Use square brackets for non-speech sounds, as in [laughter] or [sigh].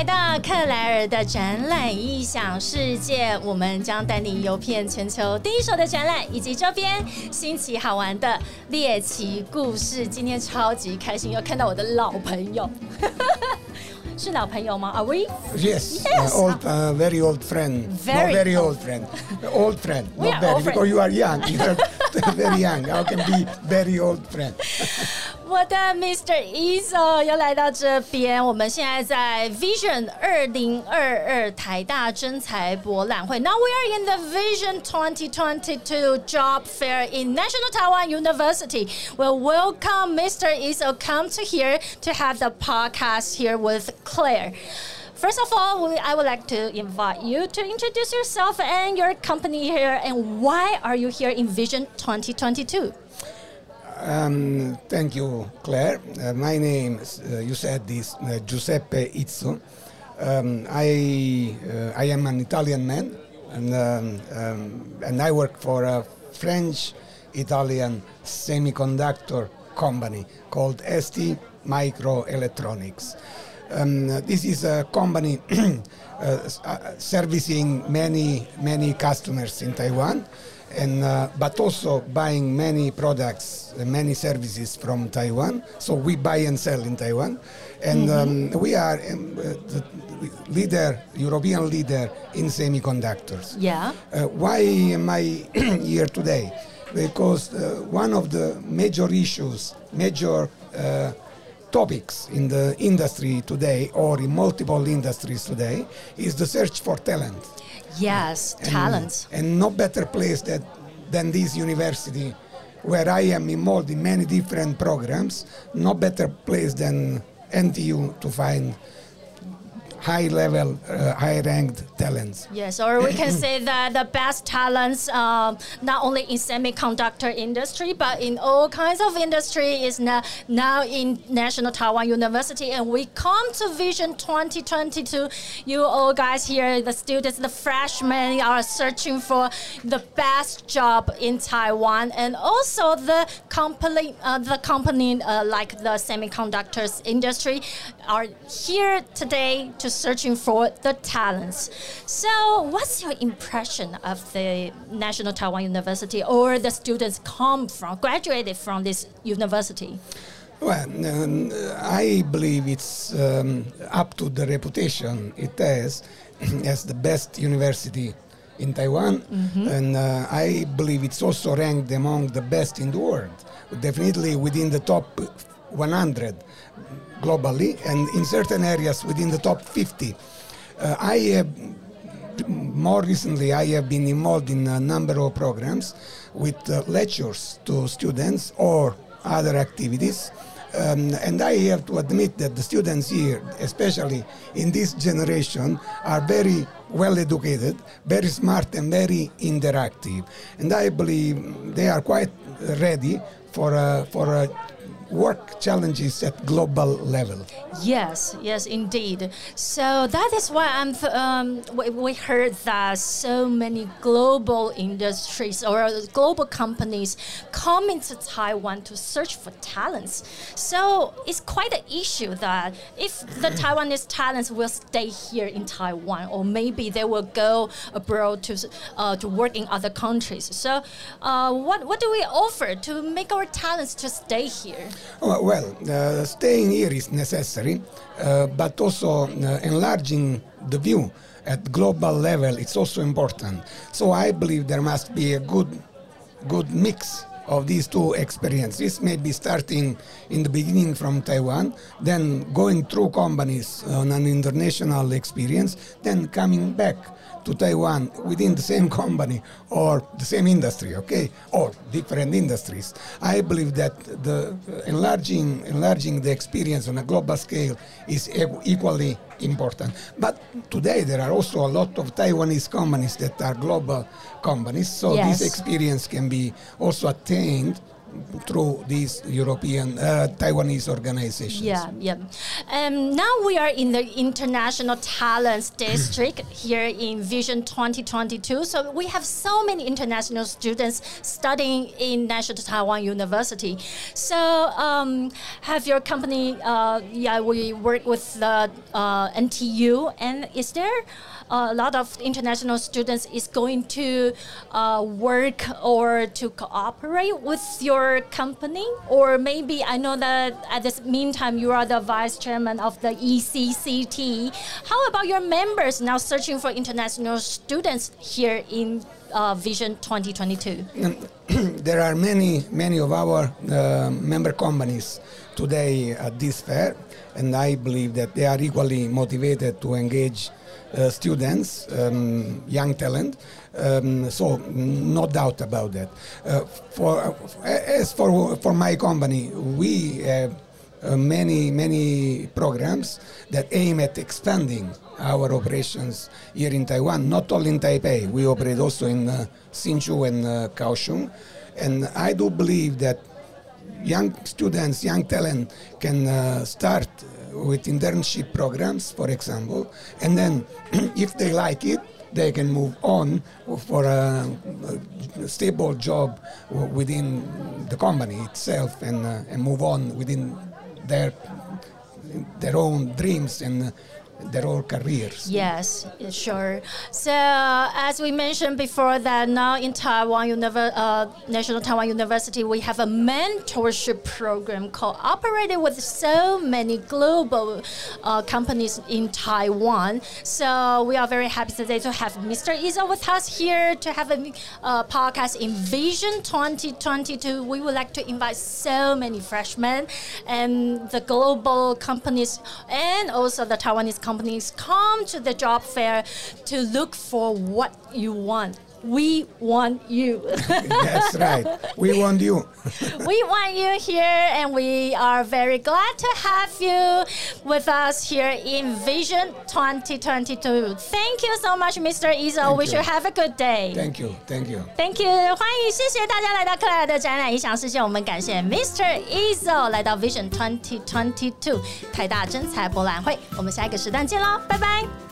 来到克莱尔的展览异想世界，我们将带你游遍全球第一手的展览以及周边新奇好玩的猎奇故事。今天超级开心，又看到我的老朋友，是老朋友吗？Are we? Yes, Yes. Uh, old, uh, very old friend. Very not very old. friend. Old friend. We not are very, old friend. because you are young. You are very young. How can be very old friend? 我的 uh, Mr. Izzo 又来到这边，我们现在在 Vision 二零二二台大真才博览会。Now we are in the Vision 2022 Job Fair in National Taiwan University. We welcome Mr. Izzo come to here to have the podcast here with Claire. First of all, we, I would like to invite you to introduce yourself and your company here and why are you here in Vision 2022? Um, thank you, Claire. Uh, my name, is, uh, you said this, uh, Giuseppe Izzo. Um, I, uh, I am an Italian man, and, um, um, and I work for a French-Italian semiconductor company called ST Microelectronics. Um, this is a company [clears throat] uh, uh, servicing many many customers in Taiwan, and uh, but also buying many products, many services from Taiwan. So we buy and sell in Taiwan, and um, we are um, uh, the leader, European leader in semiconductors. Yeah. Uh, why am I [clears throat] here today? Because uh, one of the major issues, major uh, topics in the industry today, or in multiple industries today, is the search for talent. Yes, And- talents. And, no better place that, than this university, where I am involved in many different programs, no better place than NTU to find high level, uh, high ranked talents. Yes, or we can say that the best talents, um, not only in semiconductor industry, but in all kinds of industry, is now, now in National Taiwan University. And we come to Vision 2022. You all guys here, the students, the freshmen, are searching for the best job in Taiwan, and also the company, uh, the company uh, like the semiconductors industry, are here today to searching for the talents. So, what's your impression of the National Taiwan University or the students come from, graduated from this university? Well, um, I believe it's um, up to the reputation it has [clears throat] as the best university in Taiwan, and uh, I believe it's also ranked among the best in the world, definitely within the top 100 globally, and in certain areas within the top 50. Uh, I have more recently, I have been involved in a number of programs with uh, lectures to students or other activities. Um, and I have to admit that the students here, especially in this generation, are very well educated, very smart, and very interactive. And I believe they are quite ready for, a, for uh, work challenges at global level. Yes, yes, indeed. So that is why I'm. Um, we, we heard that so many global industries or global companies come into Taiwan to search for talents. So it's quite an issue that if the [coughs] Taiwanese talents will stay here in Taiwan, or maybe they will go abroad to uh, to work in other countries. So, uh, what what do we offer to make our talents to stay here? Oh, Well, uh, staying here is necessary, uh, but also uh, enlarging the view at global level it's also important. So I believe there must be a good, good mix of these two experiences. Maybe starting in the beginning from Taiwan, then going through companies on an international experience, then coming back to Taiwan within the same [laughs] company or the same industry, okay, or different industries. I believe that the enlarging enlarging the experience on a global scale is equally important. But today there are also a lot of Taiwanese companies that are global companies, so Yes. this experience can be also attained through these European uh, Taiwanese organizations. Yeah, yeah. Um, now we are in the International Talents [clears throat] District here in Vision 2022. So we have so many international students studying in National Taiwan University. So um, have your company? Uh, yeah, we work with the uh, NTU, and is there? a lot of international students is going to uh, work or to cooperate with your company? Or maybe i know that at this meantime you are the vice chairman of the ecct how about your members now searching for international students here in uh, vision 2022 [clears throat] there are many many of our uh, member companies today at this fair and i believe that they are equally motivated to engage uh, students, um, young talent. Um, so no doubt about that. Uh, for as for for my company, we have uh, many many programs that aim at expanding our operations here in Taiwan, not only in Taipei. We operate also in uh, Hsinchu and uh, Kaohsiung, and I do believe that young students, young talent can uh, start with internship programs, for example, and then [clears throat] if they like it, they can move on for a, a stable job within the company itself and, uh, and move on within their their own dreams and their own careers. Yes, sure. So as we mentioned before, that now in Taiwan Univer- uh, National Taiwan University, we have a mentorship program cooperated with so many global uh, companies in Taiwan. So we are very happy today to have Mr. Izzo with us here to have a uh, podcast in Vision 2022. We would like to invite so many freshmen and the global companies and also the Taiwanese companies companies come to the job fair to look for what you want We want you. [laughs] That's right. We want you. [laughs] we want you here, and we are very glad to have you with us here in Vision 2022. Thank you so much, Mr. Izzo. Thank we you. should have a good day. Thank you. Thank you. Thank you，欢迎，谢谢大家来到克莱尔的展览影响世界。我们感谢 Mr. Izzo 来到 Vision 2022台大真才博览会。我们下一个时段见喽，拜拜。